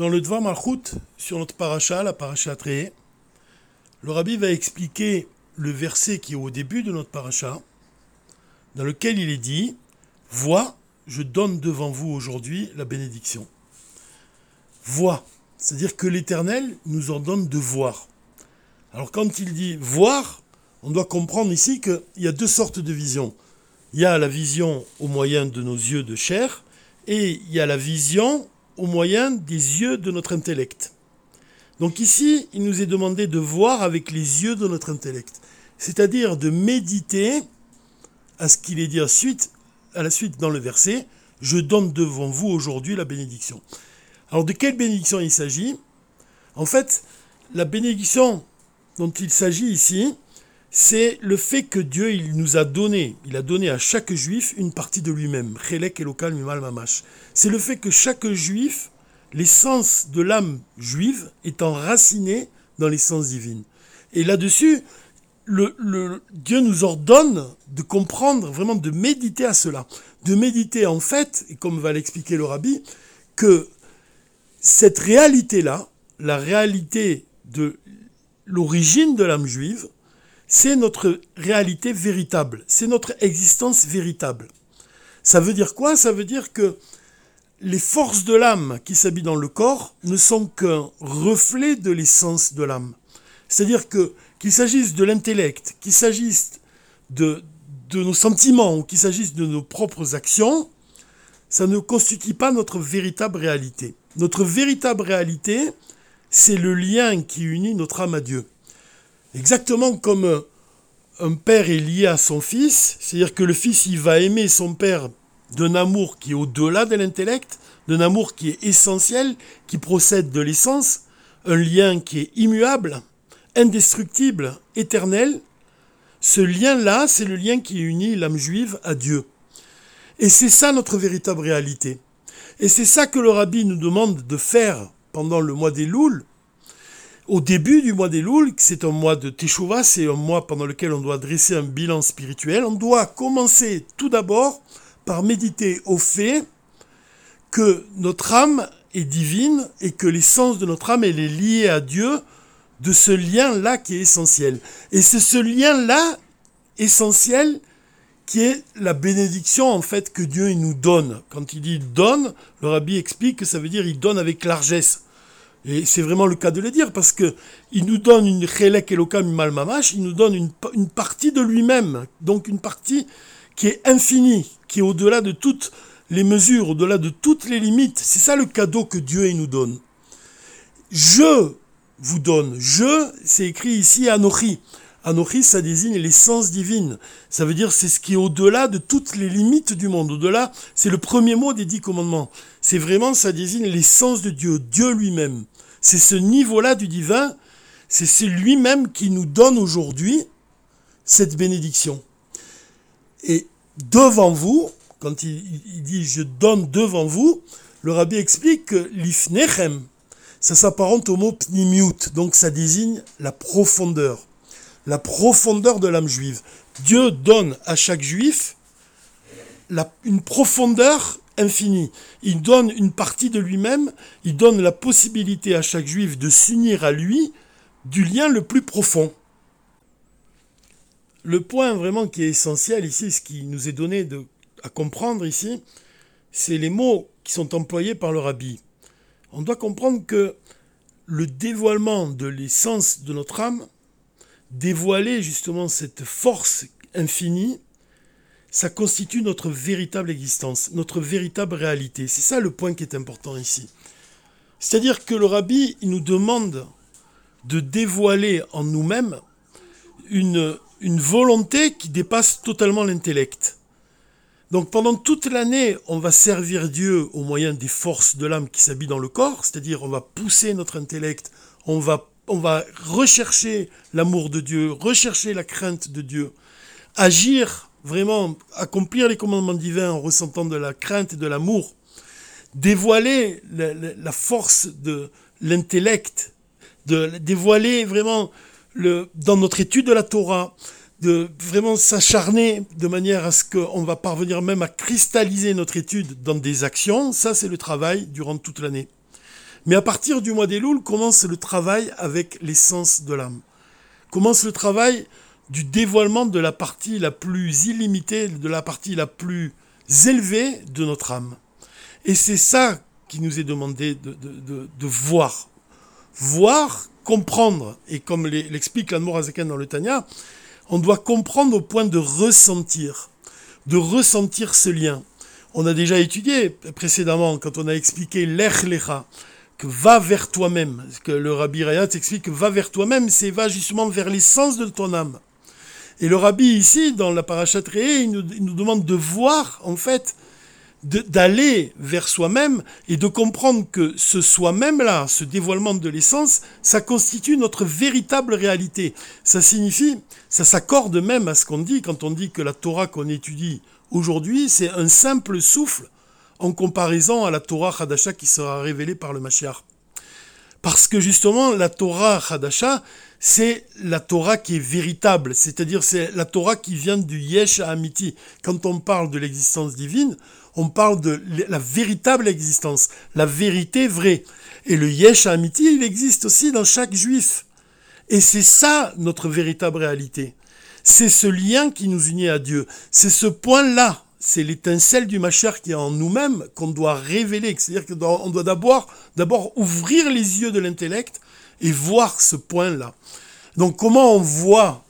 Dans le Dvar Malchut, sur notre paracha, la paracha Tréé, le rabbi va expliquer le verset qui est au début de notre paracha, dans lequel il est dit Vois, je donne devant vous aujourd'hui la bénédiction. Vois, c'est-à-dire que l'Éternel nous ordonne de voir. Alors quand il dit voir, on doit comprendre ici qu'il y a deux sortes de visions. Il y a la vision au moyen de nos yeux de chair et il y a la vision au moyen des yeux de notre intellect. Donc ici, il nous est demandé de voir avec les yeux de notre intellect, c'est-à-dire de méditer à ce qu'il est dit à, suite, à la suite dans le verset, je donne devant vous aujourd'hui la bénédiction. Alors de quelle bénédiction il s'agit? En fait, la bénédiction dont il s'agit ici, c'est le fait que Dieu il nous a donné, il a donné à chaque juif une partie de lui-même. C'est le fait que chaque juif, l'essence de l'âme juive est enracinée dans l'essence divine. Et là-dessus, le, Dieu nous ordonne de comprendre, vraiment de méditer à cela. De méditer en fait, et comme va l'expliquer le rabbi, que cette réalité-là, la réalité de l'origine de l'âme juive, c'est notre réalité véritable, c'est notre existence véritable. Ça veut dire quoi? Ça veut dire que les forces de l'âme qui s'habillent dans le corps ne sont qu'un reflet de l'essence de l'âme. C'est-à-dire que qu'il s'agisse de l'intellect, qu'il s'agisse de, de nos sentiments ou qu'il s'agisse de nos propres actions, ça ne constitue pas notre véritable réalité. Notre véritable réalité, c'est le lien qui unit notre âme à Dieu. Exactement comme un père est lié à son fils, c'est-à-dire que le fils, il va aimer son père d'un amour qui est au-delà de l'intellect, d'un amour qui est essentiel, qui procède de l'essence, un lien qui est immuable, indestructible, éternel. Ce lien-là, c'est le lien qui unit l'âme juive à Dieu. Et c'est ça notre véritable réalité. Et c'est ça que le rabbi nous demande de faire pendant le mois des Louls, au début du mois des Louls, c'est un mois de Teshuvah, c'est un mois pendant lequel on doit dresser un bilan spirituel, on doit commencer tout d'abord par méditer au fait que notre âme est divine et que l'essence de notre âme, est liée à Dieu, de ce lien-là qui est essentiel. Et c'est ce lien-là essentiel qui est la bénédiction en fait que Dieu nous donne. Quand il dit donne, le rabbi explique que ça veut dire il donne avec largesse. Et c'est vraiment le cas de le dire, parce que il nous donne une chelek elokam il nous donne une, partie de lui-même, donc une partie qui est infinie, qui est au-delà de toutes les mesures, au-delà de toutes les limites. C'est ça le cadeau que Dieu nous donne. Je vous donne. Je, c'est écrit ici Anochi. Anochi, ça désigne l'essence divine. Ça veut dire c'est ce qui est au-delà de toutes les limites du monde. Au-delà, c'est le premier mot des dix commandements. C'est vraiment, ça désigne l'essence de Dieu, Dieu lui-même. C'est ce niveau-là du divin, c'est lui-même qui nous donne aujourd'hui cette bénédiction. Et devant vous, quand il, dit je donne devant vous, le rabbi explique que l'ifnechem, ça s'apparente au mot pnimiut, donc ça désigne la profondeur la profondeur de l'âme juive. Dieu donne à chaque juif une profondeur infinie. Il donne une partie de lui-même, il donne la possibilité à chaque juif de s'unir à lui du lien le plus profond. Le point vraiment qui est essentiel ici, ce qui nous est donné à comprendre ici, c'est les mots qui sont employés par le rabbi. On doit comprendre que le dévoilement de l'essence de notre âme, dévoiler justement cette force infinie, ça constitue notre véritable existence, notre véritable réalité. C'est ça le point qui est important ici. C'est-à-dire que le rabbi, il nous demande de dévoiler en nous-mêmes une, une volonté qui dépasse totalement l'intellect. Donc pendant toute l'année, on va servir Dieu au moyen des forces de l'âme qui s'habillent dans le corps, c'est-à-dire on va pousser notre intellect, on va on va rechercher l'amour de Dieu, rechercher la crainte de Dieu, agir vraiment, accomplir les commandements divins en ressentant de la crainte et de l'amour, dévoiler la, force de l'intellect, dévoiler vraiment dans notre étude de la Torah, de vraiment s'acharner de manière à ce qu'on va parvenir même à cristalliser notre étude dans des actions, ça c'est le travail durant toute l'année. Mais à partir du mois d'Elul commence le travail avec l'essence de l'âme. Commence le travail du dévoilement de la partie la plus illimitée, de la partie la plus élevée de notre âme. Et c'est ça qui nous est demandé de, voir. Voir, comprendre. Et comme l'explique l'Anmour Azaken dans le Tanya, on doit comprendre au point de ressentir, de ressentir ce lien. On a déjà étudié précédemment, quand on a expliqué l'Ech va vers toi-même, que le Rabbi Rayat explique que va vers toi-même, c'est va justement vers l'essence de ton âme. Et le Rabbi ici, dans la parachat nous, il nous demande de voir, en fait, d'aller vers soi-même et de comprendre que ce soi-même-là, ce dévoilement de l'essence, ça constitue notre véritable réalité. Ça signifie, ça s'accorde même à ce qu'on dit quand on dit que la Torah qu'on étudie aujourd'hui, c'est un simple souffle en comparaison à la Torah Hadasha qui sera révélée par le Mashiach. Parce que justement, la Torah Hadasha, c'est la Torah qui est véritable, c'est-à-dire c'est la Torah qui vient du Yesh Amiti. Quand on parle de l'existence divine, on parle de la véritable existence, la vérité vraie. Et le Yesh Amiti, il existe aussi dans chaque juif. Et c'est ça notre véritable réalité. C'est ce lien qui nous unit à Dieu. C'est ce point-là. C'est l'étincelle du Machar qui est en nous-mêmes qu'on doit révéler. C'est-à-dire qu'on doit d'abord, ouvrir les yeux de l'intellect et voir ce point-là. Donc comment on voit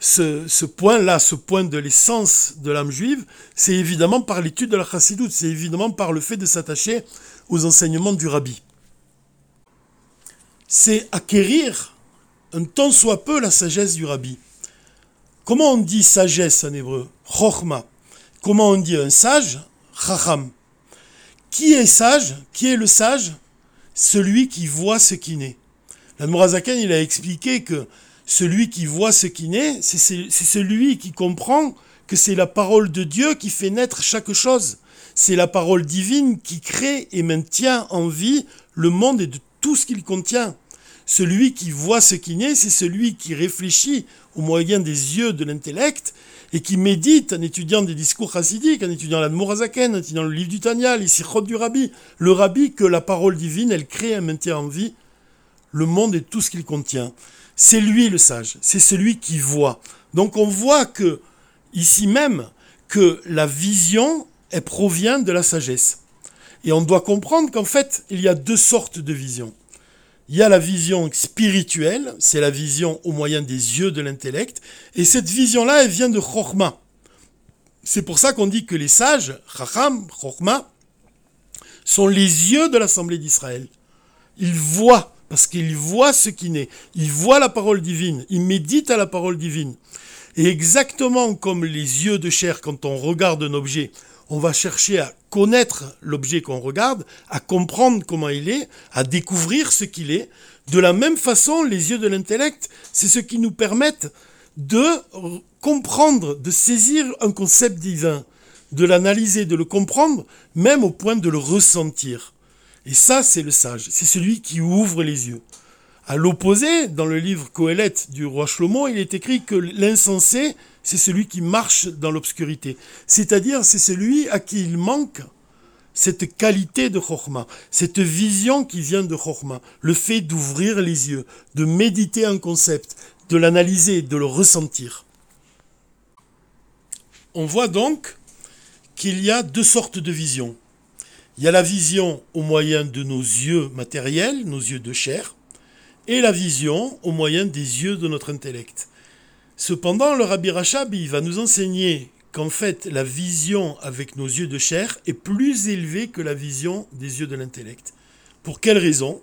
ce, point-là, ce point de l'essence de l'âme juive, c'est évidemment par l'étude de la chassidoute, c'est évidemment par le fait de s'attacher aux enseignements du rabbi. C'est acquérir un tant soit peu la sagesse du rabbi. Comment on dit sagesse en hébreu? Chochma. Comment on dit un sage? Chacham. Qui est sage? Qui est le sage? Celui qui voit ce qui naît. L'Admorazaken, il a expliqué que celui qui voit ce qui naît, c'est celui qui comprend que c'est la parole de Dieu qui fait naître chaque chose. C'est la parole divine qui crée et maintient en vie le monde et de tout ce qu'il contient. Celui qui voit ce qui naît, c'est celui qui réfléchit au moyen des yeux de l'intellect et qui médite en étudiant des discours chassidiques, en étudiant la Mourazaken, en étudiant le livre du Tanya, les sikhot du Rabbi. Le Rabbi, que la parole divine, elle crée et maintient en vie le monde et tout ce qu'il contient. C'est lui le sage, c'est celui qui voit. Donc on voit que, ici même, que la vision, elle provient de la sagesse. Et on doit comprendre qu'en fait, il y a deux sortes de visions. Il y a la vision spirituelle, c'est la vision au moyen des yeux de l'intellect, et cette vision-là, elle vient de Chorma. C'est pour ça qu'on dit que les sages, Chacham, Chorma, sont les yeux de l'Assemblée d'Israël. Ils voient parce qu'il voit ce qui naît, il voit la parole divine, il médite à la parole divine. Et exactement comme les yeux de chair, quand on regarde un objet, on va chercher à connaître l'objet qu'on regarde, à comprendre comment il est, à découvrir ce qu'il est. De la même façon, les yeux de l'intellect, c'est ce qui nous permettent de comprendre, de saisir un concept divin, de l'analyser, de le comprendre, même au point de le ressentir. Et ça, c'est le sage. C'est celui qui ouvre les yeux. À l'opposé, dans le livre Coëlette du roi Shlomo, il est écrit que l'insensé, c'est celui qui marche dans l'obscurité. C'est-à-dire, c'est celui à qui il manque cette qualité de Chokhmah, cette vision qui vient de Chokhmah, le fait d'ouvrir les yeux, de méditer un concept, de l'analyser, de le ressentir. On voit donc qu'il y a deux sortes de visions. Il y a la vision au moyen de nos yeux matériels, nos yeux de chair, et la vision au moyen des yeux de notre intellect. Cependant, le Rabbi Rachab va nous enseigner qu'en fait, la vision avec nos yeux de chair est plus élevée que la vision des yeux de l'intellect. Pour quelle raison?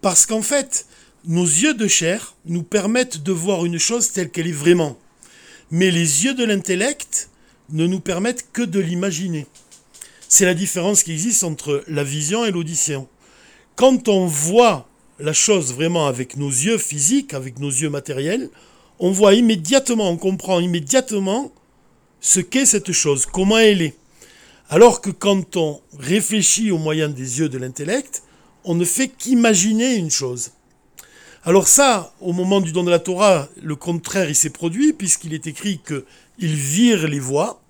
Parce qu'en fait, nos yeux de chair nous permettent de voir une chose telle qu'elle est vraiment. Mais les yeux de l'intellect ne nous permettent que de l'imaginer. C'est la différence qui existe entre la vision et l'audition. Quand on voit la chose vraiment avec nos yeux physiques, avec nos yeux matériels, on voit immédiatement, on comprend immédiatement ce qu'est cette chose, comment elle est. Alors que quand on réfléchit au moyen des yeux de l'intellect, on ne fait qu'imaginer une chose. Alors ça, au moment du don de la Torah, le contraire, s'est produit, puisqu'il est écrit qu'ils virent les voix,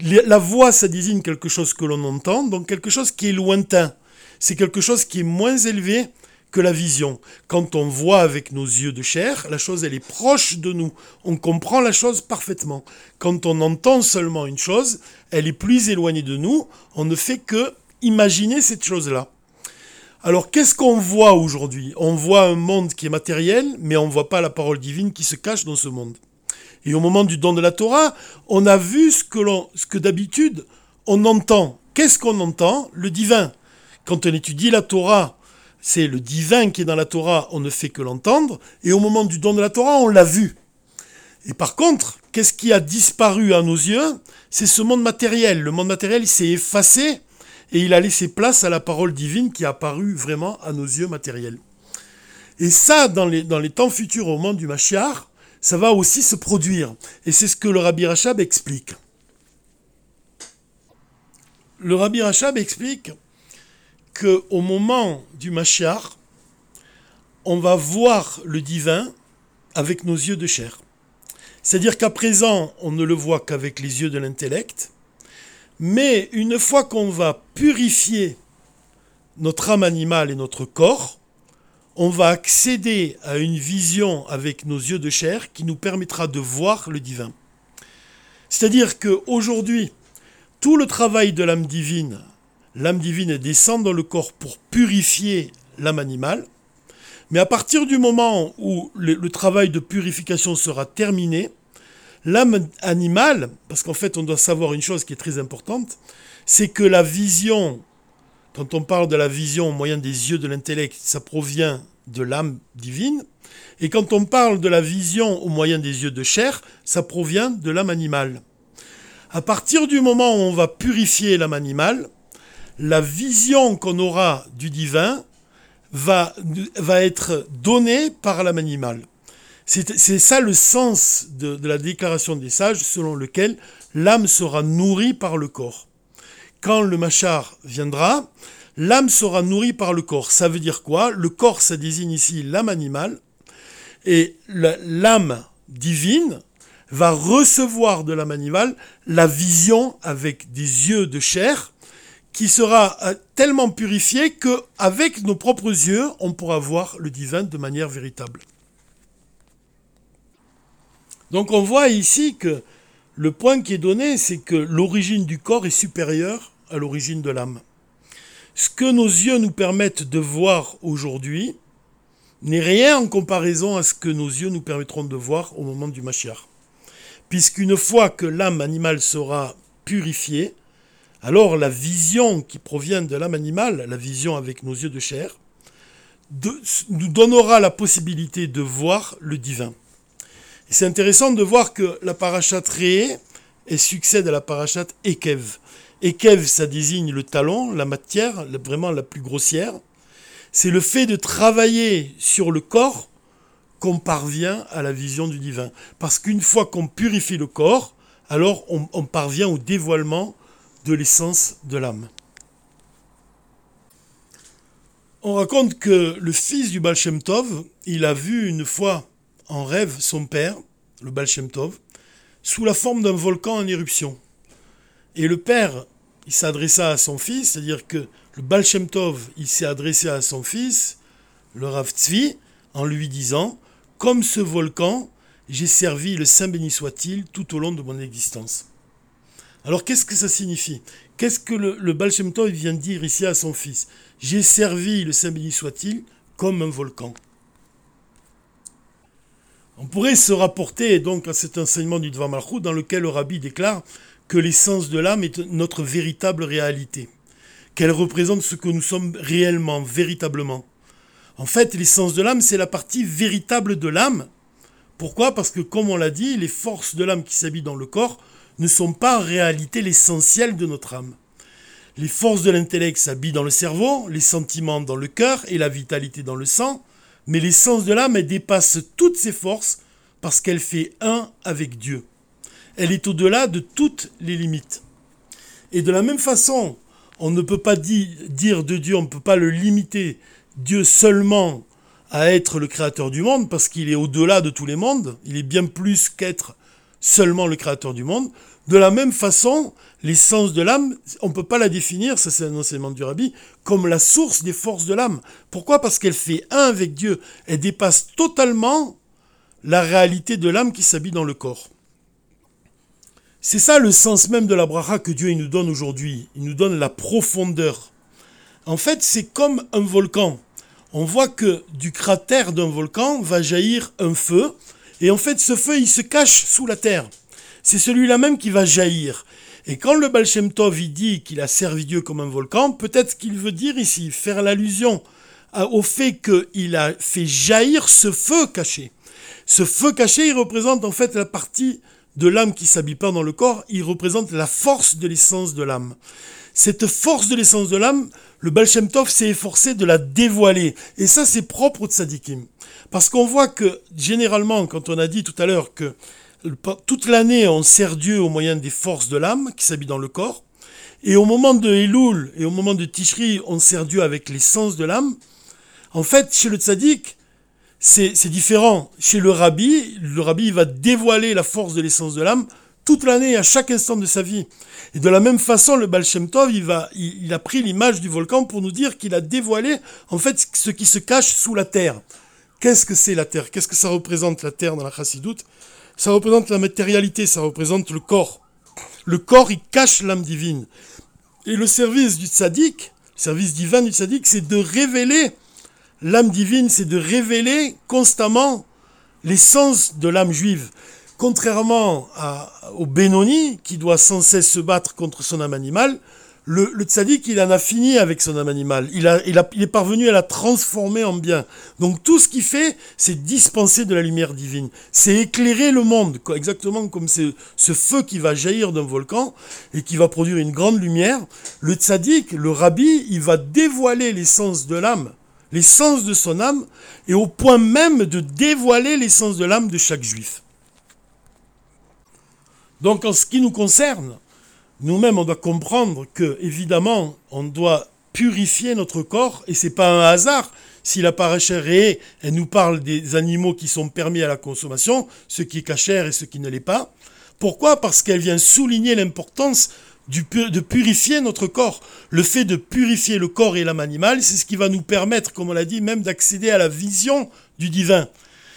la voix, ça désigne quelque chose que l'on entend, donc quelque chose qui est lointain. c'est quelque chose qui est moins élevé que la vision. Quand on voit avec nos yeux de chair, la chose elle est proche de nous. On comprend la chose parfaitement. Quand on entend seulement une chose, elle est plus éloignée de nous. On ne fait que imaginer cette chose-là. Alors qu'est-ce qu'on voit aujourd'hui? On voit un monde qui est matériel, mais on ne voit pas la parole divine qui se cache dans ce monde. Et au moment du don de la Torah, on a vu ce que, ce que d'habitude on entend. Qu'est-ce qu'on entend? Le divin. Quand on étudie la Torah, c'est le divin qui est dans la Torah, on ne fait que l'entendre, et au moment du don de la Torah, on l'a vu. Et par contre, qu'est-ce qui a disparu à nos yeux? C'est ce monde matériel. Le monde matériel s'est effacé et il a laissé place à la parole divine qui a apparu vraiment à nos yeux matériels. Et ça, dans les, temps futurs au moment du Machiar, ça va aussi se produire. Et c'est ce que le Rabbi Rachab explique. Le Rabbi Rachab explique qu'au moment du Machiar, on va voir le divin avec nos yeux de chair. C'est-à-dire qu'à présent, on ne le voit qu'avec les yeux de l'intellect, mais une fois qu'on va purifier notre âme animale et notre corps, on va accéder à une vision avec nos yeux de chair qui nous permettra de voir le divin. C'est-à-dire qu'aujourd'hui, tout le travail de l'âme divine l'âme divine descend dans le corps pour purifier l'âme animale. Mais à partir du moment où le, travail de purification sera terminé, l'âme animale, parce qu'en fait on doit savoir une chose qui est très importante, c'est que la vision, quand on parle de la vision au moyen des yeux de l'intellect, ça provient de l'âme divine. Et quand on parle de la vision au moyen des yeux de chair, ça provient de l'âme animale. À partir du moment où on va purifier l'âme animale, la vision qu'on aura du divin va, être donnée par l'âme animale. C'est ça le sens de, la déclaration des sages selon lequel l'âme sera nourrie par le corps. Quand le machar viendra, l'âme sera nourrie par le corps. Ça veut dire quoi? Le corps, ça désigne ici l'âme animale, et l'âme divine va recevoir de l'âme animale la vision avec des yeux de chair, qui sera euh, tellement purifié que avec nos propres yeux, on pourra voir le divin de manière véritable. Donc on voit ici que le point qui est donné, c'est que l'origine du corps est supérieure à l'origine de l'âme. Ce que nos yeux nous permettent de voir aujourd'hui n'est rien en comparaison à ce que nos yeux nous permettront de voir au moment du Mashiach. Puisqu'une fois que l'âme animale sera purifiée, alors la vision qui provient de l'âme animale, la vision avec nos yeux de chair, nous donnera la possibilité de voir le divin. C'est intéressant de voir que la parachat Ré est succède à la parachat Ekev. Ekev, ça désigne le talon, la matière, vraiment la plus grossière. C'est le fait de travailler sur le corps qu'on parvient à la vision du divin. Parce qu'une fois qu'on purifie le corps, alors on parvient au dévoilement de l'essence de l'âme. On raconte que le fils du Baal Tov, il a vu une fois en rêve son père, le Baal Tov, sous la forme d'un volcan en éruption. Et le père, il s'adressa à son fils, c'est-à-dire que le Baal Tov, il s'est adressé à son fils, le Rav Tzvi, en lui disant Comme ce volcan, j'ai servi le Saint béni soit-il tout au long de mon existence. Alors qu'est-ce que ça signifie? Qu'est-ce que le, le Baal Shem vient dire ici à son fils? J'ai servi, le Saint béni soit-il, comme un volcan. On pourrait se rapporter donc à cet enseignement du Dvar dans lequel le rabbi déclare que l'essence de l'âme est notre véritable réalité, qu'elle représente ce que nous sommes réellement, véritablement. En fait, l'essence de l'âme, c'est la partie véritable de l'âme. Pourquoi? Parce que, comme on l'a dit, les forces de l'âme qui s'habitent dans le corps ne sont pas en réalité l'essentiel de notre âme. Les forces de l'intellect s'habillent dans le cerveau, les sentiments dans le cœur et la vitalité dans le sang, mais l'essence de l'âme, dépasse toutes ces forces parce qu'elle fait un avec Dieu. Elle est au-delà de toutes les limites. Et de la même façon, on ne peut pas dire de Dieu, on ne peut pas le limiter, Dieu seulement à être le créateur du monde, parce qu'il est au-delà de tous les mondes, il est bien plus qu'être seulement le créateur du monde. De la même façon, l'essence de l'âme, on ne peut pas la définir, ça c'est un enseignement du rabbi, comme la source des forces de l'âme. Pourquoi? Parce qu'elle fait un avec Dieu. Elle dépasse totalement la réalité de l'âme qui s'habille dans le corps. C'est ça le sens même de la bracha que Dieu nous donne aujourd'hui. Il nous donne la profondeur. En fait, c'est comme un volcan. On voit que du cratère d'un volcan va jaillir un feu, et en fait, ce feu, il se cache sous la terre. C'est celui-là même qui va jaillir. Et quand le Baal Shem Tov dit qu'il a servi Dieu comme un volcan, peut-être qu'il veut dire ici, faire l'allusion au fait qu'il a fait jaillir ce feu caché. Ce feu caché, il représente en fait la partie de l'âme qui s'habille pas dans le corps, il représente la force de l'essence de l'âme. Cette force de l'essence de l'âme, le Baal Shem Tov s'est efforcé de la dévoiler. Et ça, c'est propre au tzadikim. Parce qu'on voit que, généralement, quand on a dit tout à l'heure que toute l'année, on sert Dieu au moyen des forces de l'âme qui s'habillent dans le corps, et au moment de Elul et au moment de Tishri, on sert Dieu avec l'essence de l'âme, en fait, chez le tzaddik, c'est différent. Chez le rabbi, le rabbi va dévoiler la force de l'essence de l'âme toute l'année, à chaque instant de sa vie. Et de la même façon, le Baal Shem Tov, il, va, il, a pris l'image du volcan pour nous dire qu'il a dévoilé en fait ce qui se cache sous la terre. Qu'est-ce que c'est la terre? Qu'est-ce que ça représente la terre dans la chassidoute? Ça représente la matérialité, ça représente le corps. Le corps, il cache l'âme divine. Et le service du tzaddik, le service divin du tzaddik, c'est de révéler l'âme divine, c'est de révéler constamment l'essence de l'âme juive. Contrairement au Benoni, qui doit sans cesse se battre contre son âme animale, le, le tzaddik, il en a fini avec son âme animale. Il, a, il, est parvenu à la transformer en bien. Donc tout ce qu'il fait, c'est dispenser de la lumière divine. C'est éclairer le monde, exactement comme ce feu qui va jaillir d'un volcan et qui va produire une grande lumière. Le tzaddik, le rabbi, il va dévoiler l'essence de l'âme l'essence de son âme, et au point même de dévoiler l'essence de l'âme de chaque juif. Donc en ce qui nous concerne, nous-mêmes, on doit comprendre que, évidemment, on doit purifier notre corps, et c'est pas un hasard si la paracha elle nous parle des animaux qui sont permis à la consommation, ce qui est cachère et ce qui ne l'est pas. Pourquoi? Parce qu'elle vient souligner l'importance de purifier notre corps. Le fait de purifier le corps et l'âme animale, c'est ce qui va nous permettre, comme on l'a dit, même d'accéder à la vision du divin.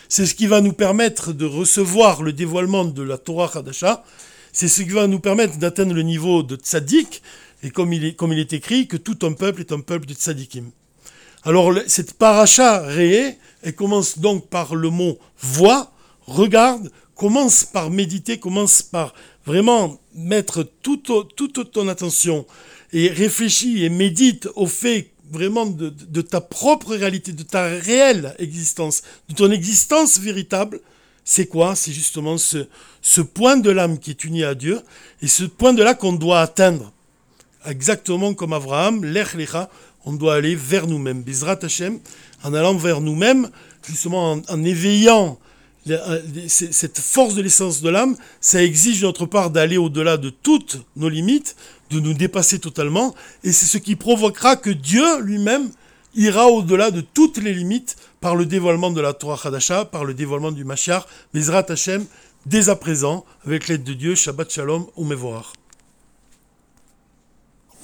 C'est ce qui va nous permettre de recevoir le dévoilement de la Torah Hadasha. C'est ce qui va nous permettre d'atteindre le niveau de tzaddik, et comme il, est, écrit, que tout un peuple est un peuple de tzaddikim. Alors cette paracha réée, elle commence donc par le mot voix, regarde, commence par méditer, commence par vraiment mettre toute, ton attention et réfléchis et médite au fait vraiment de, ta propre réalité, de ta réelle existence, de ton existence véritable, c'est quoi? C'est justement ce, point de l'âme qui est uni à Dieu et ce point de là qu'on doit atteindre. Exactement comme Abraham, l'Ech on doit aller vers nous-mêmes. Bizrat Hashem, en allant vers nous-mêmes, justement en éveillant euh, cette force de l'essence de l'âme, ça exige de notre part d'aller au-delà de toutes nos limites, de nous dépasser totalement, et c'est ce qui provoquera que Dieu lui-même ira au-delà de toutes les limites par le dévoilement de la Torah Hadasha, par le dévoilement du Mashiach, Bezrat Hashem, dès à présent, avec l'aide de Dieu, Shabbat Shalom, ou Mevorach.